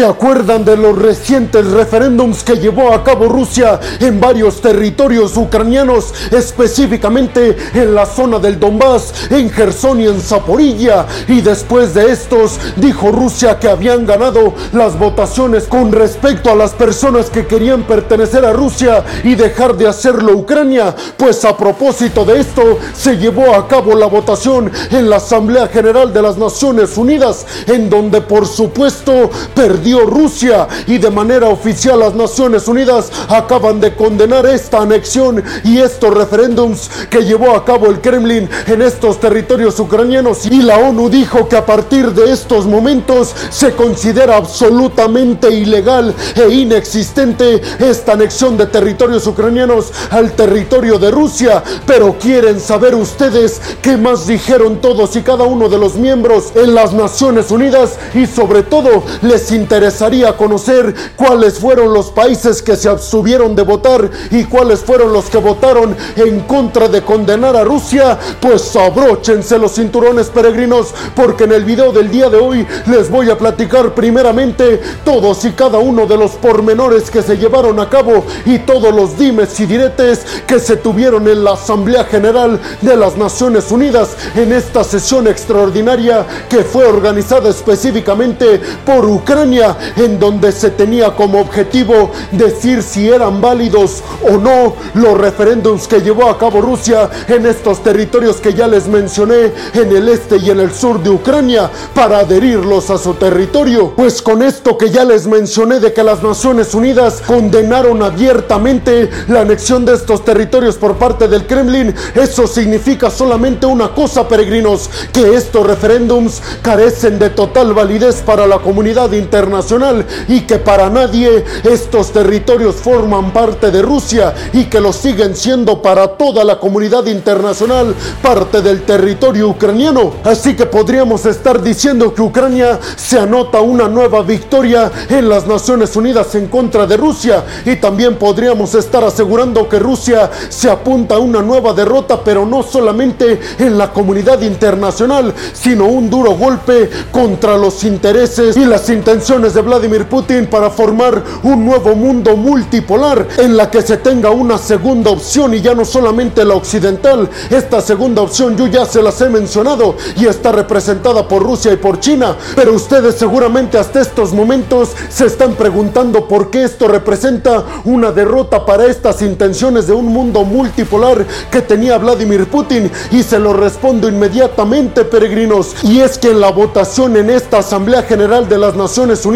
¿Se acuerdan de los recientes referéndums que llevó a cabo Rusia en varios territorios ucranianos, específicamente en la zona del Donbass, en Gerson y en Zaporilla? Y después de estos, dijo Rusia que habían ganado las votaciones con respecto a las personas que querían pertenecer a Rusia y dejar de hacerlo Ucrania. Pues a propósito de esto, se llevó a cabo la votación en la Asamblea General de las Naciones Unidas, en donde por supuesto perdió Rusia y de manera oficial las Naciones Unidas acaban de condenar esta anexión y estos referéndums que llevó a cabo el Kremlin en estos territorios ucranianos. Y la ONU dijo que a partir de estos momentos se considera absolutamente ilegal e inexistente esta anexión de territorios ucranianos al territorio de Rusia, pero quieren saber ustedes qué más dijeron todos y cada uno de los miembros en las Naciones Unidas y sobre todo les interesaría conocer cuáles fueron los países que se abstuvieron de votar y cuáles fueron los que votaron en contra de condenar a Rusia, pues abróchense los cinturones peregrinos porque en el video del día de hoy les voy a platicar primeramente todos y cada uno de los pormenores que se llevaron a cabo y todos los dimes y diretes que se tuvieron en la Asamblea General de las Naciones Unidas en esta sesión extraordinaria que fue organizada específicamente por Ucrania, en donde se tenía como objetivo decir si eran válidos o no los referéndums que llevó a cabo Rusia en estos territorios que ya les mencioné en el este y en el sur de Ucrania para adherirlos a su territorio. Pues con esto que ya les mencioné de que las Naciones Unidas condenaron abiertamente la anexión de estos territorios por parte del Kremlin, eso significa solamente una cosa, peregrinos, que estos referéndums carecen de total validez para la comunidad internacional y que para nadie estos territorios forman parte de Rusia y que lo siguen siendo para toda la comunidad internacional parte del territorio ucraniano. Así que podríamos estar diciendo que Ucrania se anota una nueva victoria en las Naciones Unidas en contra de Rusia y también podríamos estar asegurando que Rusia se apunta a una nueva derrota, pero no solamente en la comunidad internacional, sino un duro golpe contra los intereses y las intenciones de Vladimir Putin para formar un nuevo mundo multipolar en la que se tenga una segunda opción y ya no solamente la occidental. Esta segunda opción yo ya se las he mencionado y está representada por Rusia y por China, pero ustedes seguramente hasta estos momentos se están preguntando por qué esto representa una derrota para estas intenciones de un mundo multipolar que tenía Vladimir Putin y se lo respondo inmediatamente peregrinos y es que en la votación en esta Asamblea General de las Naciones Unidas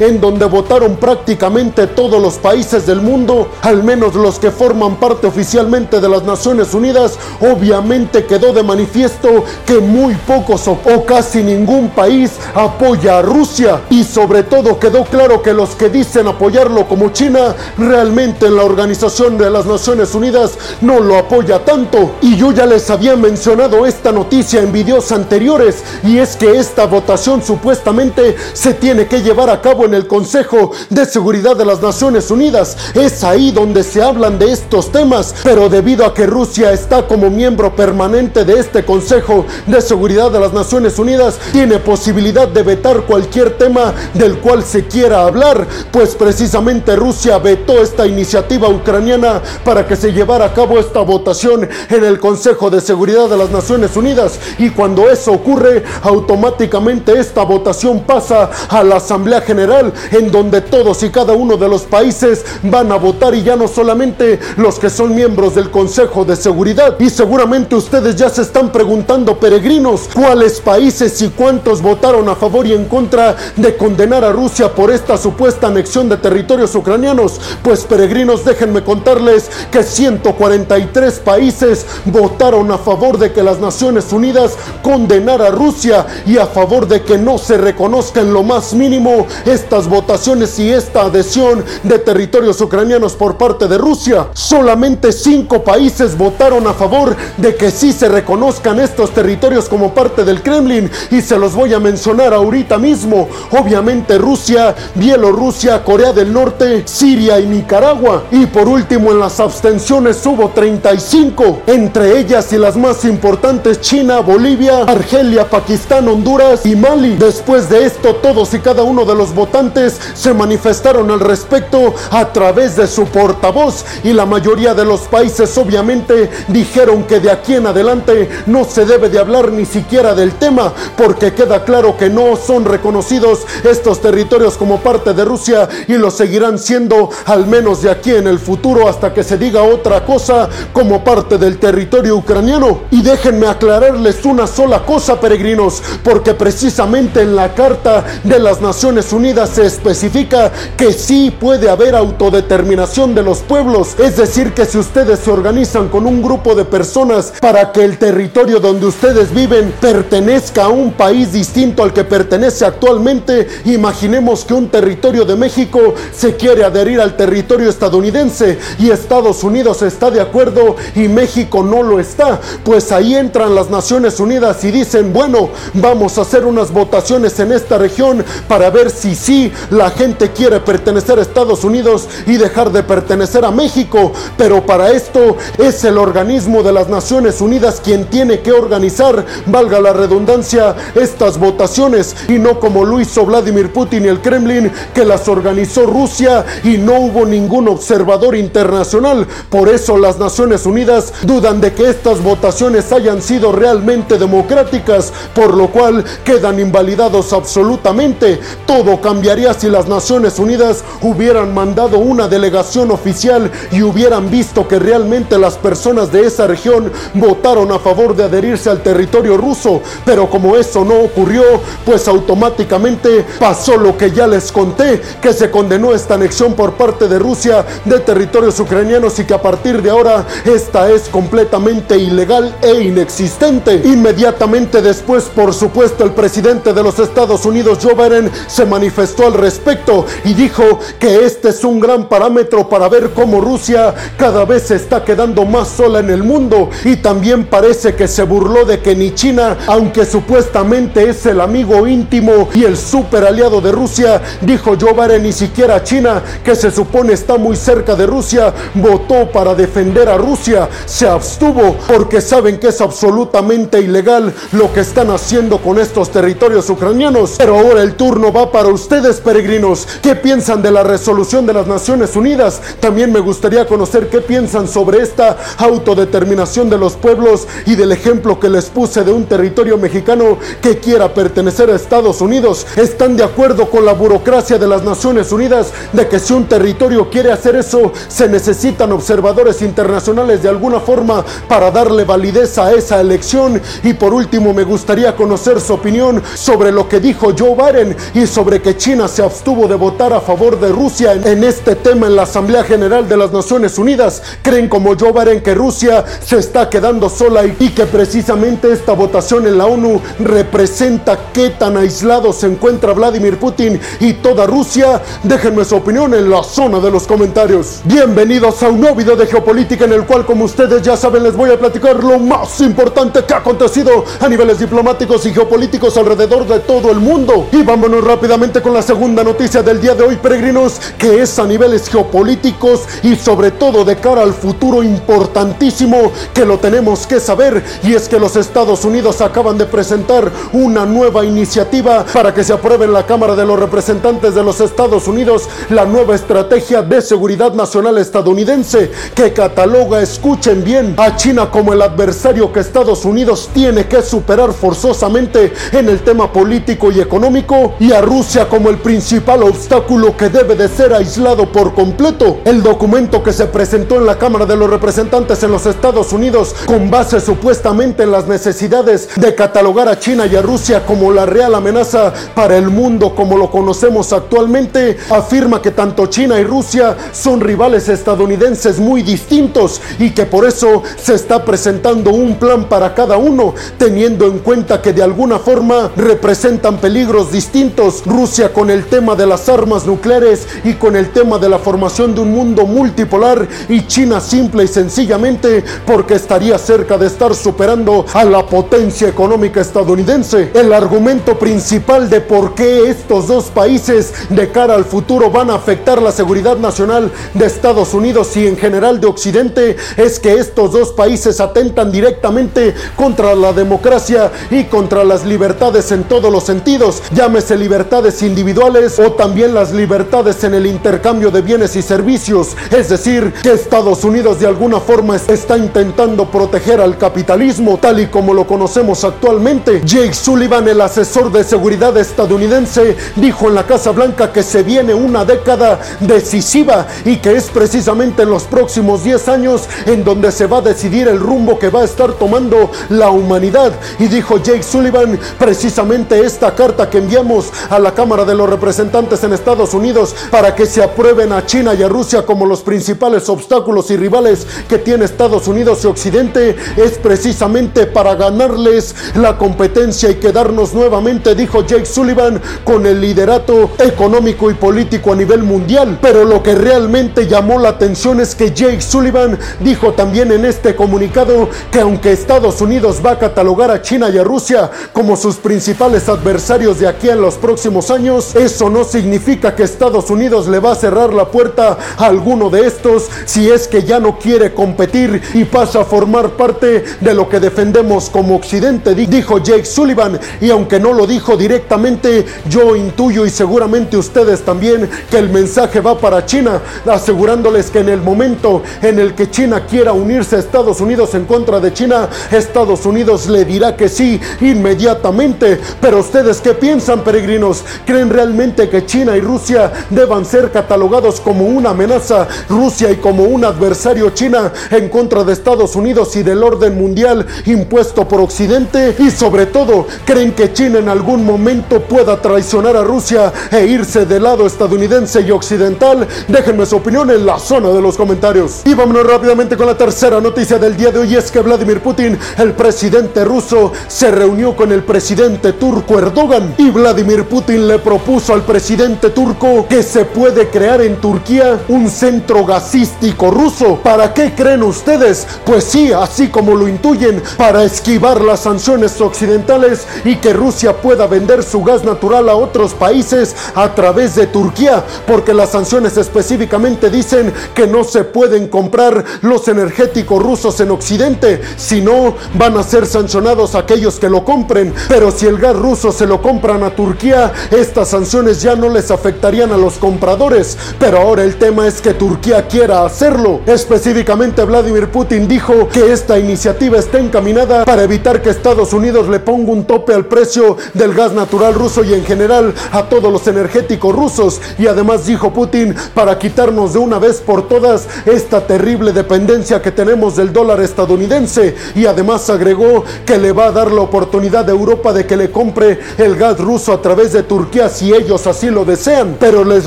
en donde votaron prácticamente todos los países del mundo, al menos los que forman parte oficialmente de las Naciones Unidas, obviamente quedó de manifiesto que muy pocos o casi ningún país apoya a Rusia. Y sobre todo quedó claro que los que dicen apoyarlo como China realmente en la Organización de las Naciones Unidas no lo apoya tanto. Y yo ya les había mencionado esta noticia en videos anteriores y es que esta votación supuestamente se tiene que llevar a cabo en el Consejo de Seguridad de las Naciones Unidas. Es ahí donde se hablan de estos temas, pero debido a que Rusia está como miembro permanente de este Consejo de Seguridad de las Naciones Unidas, tiene posibilidad de vetar cualquier tema del cual se quiera hablar, pues precisamente Rusia vetó esta iniciativa ucraniana para que se llevara a cabo esta votación en el Consejo de Seguridad de las Naciones Unidas y cuando eso ocurre, automáticamente esta votación pasa a la Asamblea General en donde todos y cada uno de los países van a votar y ya no solamente los que son miembros del Consejo de Seguridad. Y seguramente ustedes ya se están preguntando, peregrinos, cuáles países y cuántos votaron a favor y en contra de condenar a Rusia por esta supuesta anexión de territorios ucranianos. Pues peregrinos, déjenme contarles que 143 países votaron a favor de que las Naciones Unidas condenara a Rusia y a favor de que no se reconozca en lo más mínimo estas votaciones y esta adhesión de territorios ucranianos por parte de Rusia. Solamente cinco países votaron a favor de que sí se reconozcan estos territorios como parte del Kremlin y se los voy a mencionar ahorita mismo. Obviamente Rusia, Bielorrusia, Corea del Norte, Siria y Nicaragua. Y por último en las abstenciones hubo 35, entre ellas y las más importantes China, Bolivia, Argelia, Pakistán, Honduras y Mali. Después de esto todos y cada uno de los votantes se manifestaron al respecto a través de su portavoz y la mayoría de los países obviamente dijeron que de aquí en adelante no se debe de hablar ni siquiera del tema porque queda claro que no son reconocidos estos territorios como parte de Rusia y lo seguirán siendo al menos de aquí en el futuro hasta que se diga otra cosa como parte del territorio ucraniano. Y déjenme aclararles una sola cosa, peregrinos, porque precisamente en la Carta de las Naciones Unidas se especifica que sí puede haber autodeterminación de los pueblos. Es decir, que si ustedes se organizan con un grupo de personas para que el territorio donde ustedes viven pertenezca a un país distinto al que pertenece actualmente, imaginemos que un territorio de México se quiere adherir al territorio estadounidense y Estados Unidos está de acuerdo y México no lo está, pues ahí entran las Naciones Unidas y dicen, bueno, vamos a hacer unas votaciones en esta región para ver si sí la gente quiere pertenecer a Estados Unidos y dejar de pertenecer a México, pero para esto es el organismo de las Naciones Unidas quien tiene que organizar, valga la redundancia, estas votaciones y no como lo hizo Vladimir Putin y el Kremlin que las organizó Rusia y no hubo ningún observador internacional. Por eso las Naciones Unidas dudan de que estas votaciones hayan sido realmente democráticas, por lo cual quedan invalidados absolutamente. Todo cambiaría si las Naciones Unidas hubieran mandado una delegación oficial y hubieran visto que realmente las personas de esa región votaron a favor de adherirse al territorio ruso. Pero como eso no ocurrió, pues automáticamente pasó lo que ya les conté, que se condenó esta anexión por parte de Rusia de territorios ucranianos y que a partir de ahora esta es completamente ilegal e inexistente. Inmediatamente después, por supuesto, el presidente de los Estados Unidos, Joe Biden, se manifestó al respecto y dijo que este es un gran parámetro para ver cómo Rusia cada vez se está quedando más sola en el mundo y también parece que se burló de que ni China, aunque supuestamente es el amigo íntimo y el super aliado de Rusia, dijo Joe Biden, ni siquiera China, que se supone está muy cerca de Rusia, votó para defender a Rusia, se abstuvo porque saben que es absolutamente ilegal lo que están haciendo con estos territorios ucranianos. Pero ahora el turno va para ustedes, peregrinos. ¿Qué piensan de la resolución de las Naciones Unidas? También me gustaría conocer qué piensan sobre esta autodeterminación de los pueblos y del ejemplo que les puse de un territorio mexicano que quiera pertenecer a Estados Unidos. ¿Están de acuerdo con la burocracia de las Naciones Unidas de que si un territorio quiere hacer eso, se necesitan observadores internacionales de alguna forma para darle validez a esa elección? Y por último, me gustaría conocer su opinión sobre lo que dijo Joe Biden y sobre que China se abstuvo de votar a favor de Rusia en este tema en la Asamblea General de las Naciones Unidas. ¿Creen como Joe Biden que Rusia se está quedando sola y que precisamente esta votación en la ONU representa qué tan aislado se encuentra Vladimir Putin y toda Rusia? Déjenme su opinión en la zona de los comentarios. Bienvenidos a un nuevo video de geopolítica en el cual como ustedes ya saben les voy a platicar lo más importante que ha acontecido a niveles diplomáticos y geopolíticos alrededor de todo el mundo. Y vámonos rápidamente con la segunda noticia del día de hoy, peregrinos, que es a niveles geopolíticos y sobre todo de cara al futuro importantísimo que lo tenemos que saber. Y es que los Estados Unidos acaban de presentar una nueva iniciativa para que se apruebe en la Cámara de los Representantes de los Estados Unidos la nueva estrategia de seguridad nacional estadounidense que cataloga, escuchen bien, a China como el adversario que Estados Unidos tiene que superar forzosamente en el tema político y económico y a Rusia como el principal obstáculo que debe de ser aislado por completo. El documento que se presentó en la Cámara de los Representantes en los Estados Unidos con base supuestamente en las necesidades de catalogar a China y a Rusia como la real amenaza para el mundo como lo conocemos actualmente, afirma que tanto China y Rusia son rivales estadounidenses muy distintos y que por eso se está presentando un plan para cada uno, teniendo en cuenta que de alguna forma representan peligros distintos. Rusia con el tema de las armas nucleares y con el tema de la formación de un mundo multipolar y China simple y sencillamente porque estaría cerca de estar superando a la potencia económica estadounidense. El argumento principal de por qué estos dos países de cara al futuro van a afectar la seguridad nacional de Estados Unidos y en general de Occidente es que estos dos países atentan directamente contra la democracia y contra las libertades en todos los sentidos. Llámese libertad individuales o también las libertades en el intercambio de bienes y servicios. Es decir, que Estados Unidos de alguna forma está intentando proteger al capitalismo tal y como lo conocemos actualmente. Jake Sullivan, el asesor de seguridad estadounidense, dijo en la Casa Blanca que se viene una década decisiva y que es precisamente en los próximos 10 años en donde se va a decidir el rumbo que va a estar tomando la humanidad. Y dijo Jake Sullivan, precisamente esta carta que enviamos a la Cámara de los Representantes en Estados Unidos para que se aprueben a China y a Rusia como los principales obstáculos y rivales que tiene Estados Unidos y Occidente es precisamente para ganarles la competencia y quedarnos nuevamente, dijo Jake Sullivan, con el liderato económico y político a nivel mundial. Pero lo que realmente llamó la atención es que Jake Sullivan dijo también en este comunicado que aunque Estados Unidos va a catalogar a China y a Rusia como sus principales adversarios de aquí en los próximos años, eso no significa que Estados Unidos le va a cerrar la puerta a alguno de estos si es que ya no quiere competir y pasa a formar parte de lo que defendemos como Occidente, dijo Jake Sullivan. Y aunque no lo dijo directamente, yo intuyo y seguramente ustedes también que el mensaje va para China, asegurándoles que en el momento en el que China quiera unirse a Estados Unidos en contra de China, Estados Unidos le dirá que sí inmediatamente. Pero ustedes qué piensan, peregrinos? ¿Creen realmente que China y Rusia deban ser catalogados como una amenaza? Rusia y como un adversario China en contra de Estados Unidos y del orden mundial impuesto por Occidente? Y sobre todo, ¿creen que China en algún momento pueda traicionar a Rusia e irse del lado estadounidense y occidental? Déjenme su opinión en la zona de los comentarios. Y vámonos rápidamente con la tercera noticia del día de hoy es que Vladimir Putin, el presidente ruso, se reunió con el presidente turco Erdogan y Vladimir Putin le propuso al presidente turco que se puede crear en Turquía un centro gasístico ruso. ¿Para qué creen ustedes? Pues sí, así como lo intuyen, para esquivar las sanciones occidentales y que Rusia pueda vender su gas natural a otros países a través de Turquía, porque las sanciones específicamente dicen que no se pueden comprar los energéticos rusos en Occidente, si no van a ser sancionados aquellos que lo compren, pero si el gas ruso se lo compran a Turquía, estas sanciones ya no les afectarían a los compradores, pero ahora el tema es que Turquía quiera hacerlo. Específicamente Vladimir Putin dijo que esta iniciativa está encaminada para evitar que Estados Unidos le ponga un tope al precio del gas natural ruso y en general a todos los energéticos rusos y además dijo Putin para quitarnos de una vez por todas esta terrible dependencia que tenemos del dólar estadounidense y además agregó que le va a dar la oportunidad a Europa de que le compre el gas ruso a través de Turquía si ellos así lo desean. Pero les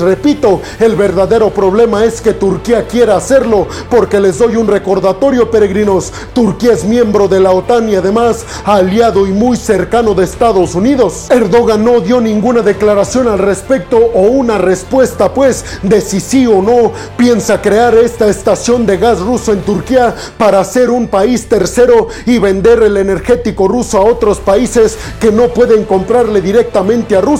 repito, el verdadero problema es que Turquía quiera hacerlo porque les doy un recordatorio peregrinos. Turquía es miembro de la OTAN y además aliado y muy cercano de Estados Unidos. Erdogan no dio ninguna declaración al respecto o una respuesta pues de si sí o no piensa crear esta estación de gas ruso en Turquía para ser un país tercero y vender el energético ruso a otros países que no pueden comprarle directamente a Rusia.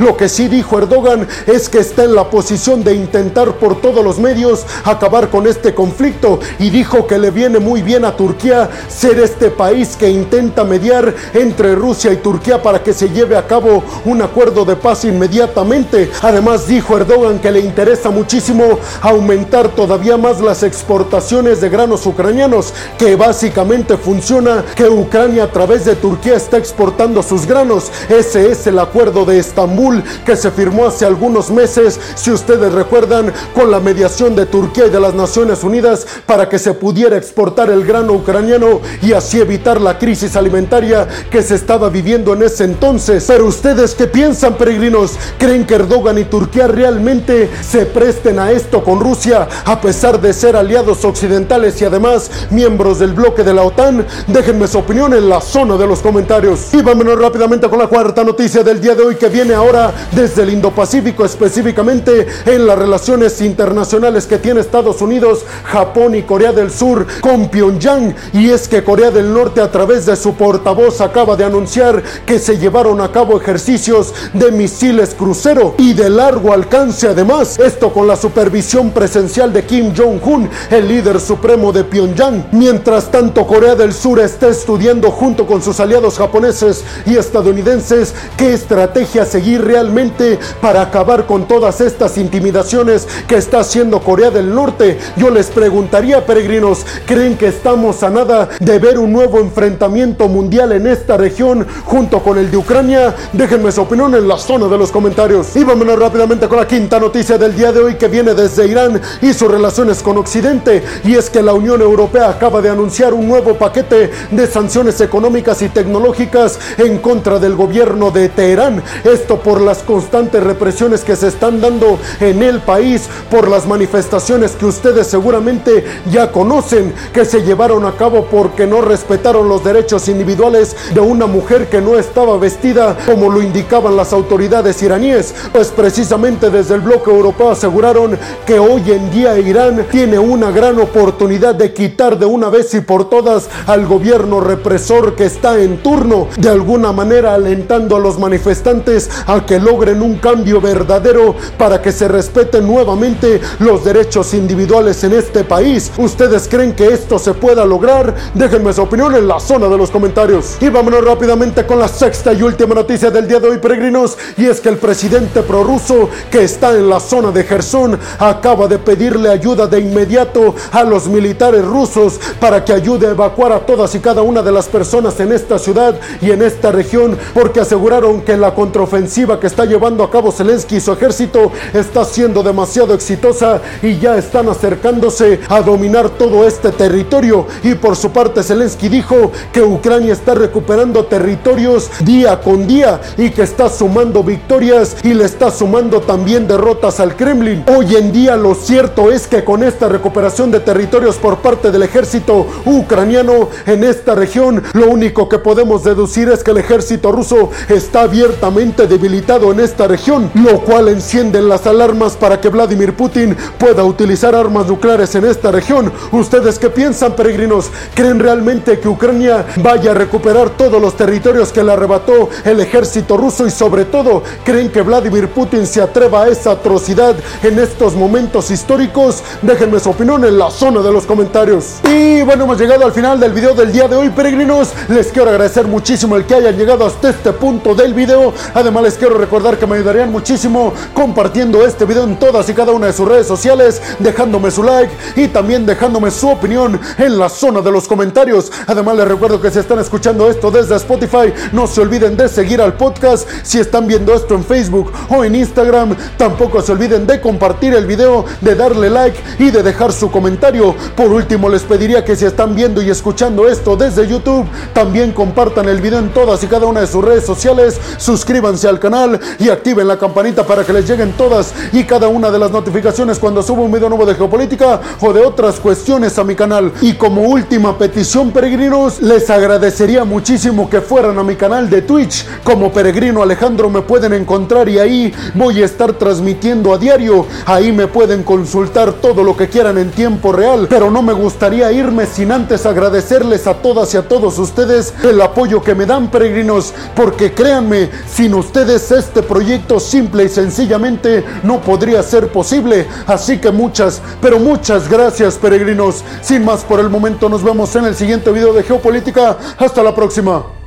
Lo que sí dijo Erdogan es que está en la posición de intentar por todos los medios acabar con este conflicto y dijo que le viene muy bien a Turquía ser este país que intenta mediar entre Rusia y Turquía para que se lleve a cabo un acuerdo de paz inmediatamente. Además dijo Erdogan que le interesa muchísimo aumentar todavía más las exportaciones de granos ucranianos, que básicamente funciona que Ucrania a través de Turquía está exportando sus granos. Ese es el acuerdo de Estambul que se firmó hace algunos meses, si ustedes recuerdan, con la mediación de Turquía y de las Naciones Unidas para que se pudiera exportar el grano ucraniano y así evitar la crisis alimentaria que se estaba viviendo en ese entonces. Pero ustedes qué piensan, peregrinos? ¿Creen que Erdogan y Turquía realmente se presten a esto con Rusia a pesar de ser aliados occidentales y además miembros del bloque de la OTAN? Déjenme su opinión en la zona de los comentarios. Y vámonos rápidamente con la cuarta noticia del día de hoy viene ahora desde el Indo-Pacífico, específicamente en las relaciones internacionales que tiene Estados Unidos, Japón y Corea del Sur con Pyongyang. Y es que Corea del Norte a través de su portavoz acaba de anunciar que se llevaron a cabo ejercicios de misiles crucero y de largo alcance además. Esto con la supervisión presencial de Kim Jong-un, el líder supremo de Pyongyang. Mientras tanto, Corea del Sur está estudiando junto con sus aliados japoneses y estadounidenses qué estrategia a seguir realmente para acabar con todas estas intimidaciones que está haciendo Corea del Norte? Yo les preguntaría, peregrinos, ¿creen que estamos a nada de ver un nuevo enfrentamiento mundial en esta región junto con el de Ucrania? Déjenme su opinión en la zona de los comentarios. Y vámonos rápidamente con la quinta noticia del día de hoy que viene desde Irán y sus relaciones con Occidente. Y es que la Unión Europea acaba de anunciar un nuevo paquete de sanciones económicas y tecnológicas en contra del gobierno de Teherán. Esto por las constantes represiones que se están dando en el país, por las manifestaciones que ustedes seguramente ya conocen, que se llevaron a cabo porque no respetaron los derechos individuales de una mujer que no estaba vestida como lo indicaban las autoridades iraníes. Pues precisamente desde el bloque europeo aseguraron que hoy en día Irán tiene una gran oportunidad de quitar de una vez y por todas al gobierno represor que está en turno, de alguna manera alentando a los manifestantes a que logren un cambio verdadero para que se respeten nuevamente los derechos individuales en este país. ¿Ustedes creen que esto se pueda lograr? Déjenme su opinión en la zona de los comentarios. Y vámonos rápidamente con la sexta y última noticia del día de hoy, peregrinos, y es que el presidente prorruso que está en la zona de Gerson acaba de pedirle ayuda de inmediato a los militares rusos para que ayude a evacuar a todas y cada una de las personas en esta ciudad y en esta región, porque aseguraron que la contraofensiva que está llevando a cabo Zelensky y su ejército está siendo demasiado exitosa y ya están acercándose a dominar todo este territorio. Y por su parte Zelensky dijo que Ucrania está recuperando territorios día con día y que está sumando victorias y le está sumando también derrotas al Kremlin. Hoy en día lo cierto es que con esta recuperación de territorios por parte del ejército ucraniano en esta región, lo único que podemos deducir es que el ejército ruso está abiertamente debilitado en esta región, lo cual enciende las alarmas para que Vladimir Putin pueda utilizar armas nucleares en esta región. ¿Ustedes qué piensan, peregrinos? ¿Creen realmente que Ucrania vaya a recuperar todos los territorios que le arrebató el ejército ruso y sobre todo creen que Vladimir Putin se atreva a esa atrocidad en estos momentos históricos? Déjenme su opinión en la zona de los comentarios. Y bueno, hemos llegado al final del video del día de hoy, peregrinos. Les quiero agradecer muchísimo el que hayan llegado hasta este punto del video. Les quiero recordar que me ayudarían muchísimo compartiendo este video en todas y cada una de sus redes sociales, dejándome su like y también dejándome su opinión en la zona de los comentarios. Además, les recuerdo que si están escuchando esto desde Spotify, no se olviden de seguir al podcast. Si están viendo esto en Facebook o en Instagram, tampoco se olviden de compartir el video, de darle like y de dejar su comentario. Por último, les pediría que si están viendo y escuchando esto desde YouTube, también compartan el video en todas y cada una de sus redes sociales, suscríbanse al canal y activen la campanita para que les lleguen todas y cada una de las notificaciones cuando subo un video nuevo de geopolítica o de otras cuestiones a mi canal. Y como última petición, peregrinos, les agradecería muchísimo que fueran a mi canal de Twitch. Como peregrino Alejandro me pueden encontrar y ahí voy a estar transmitiendo a diario. Ahí me pueden consultar todo lo que quieran en tiempo real. Pero no me gustaría irme sin antes agradecerles a todas y a todos ustedes el apoyo que me dan, peregrinos. Porque créanme, sin ustedes este proyecto simple y sencillamente no podría ser posible. Así que muchas, pero muchas gracias, peregrinos. Sin más por el momento, nos vemos en el siguiente video de Geopolítica. Hasta la próxima.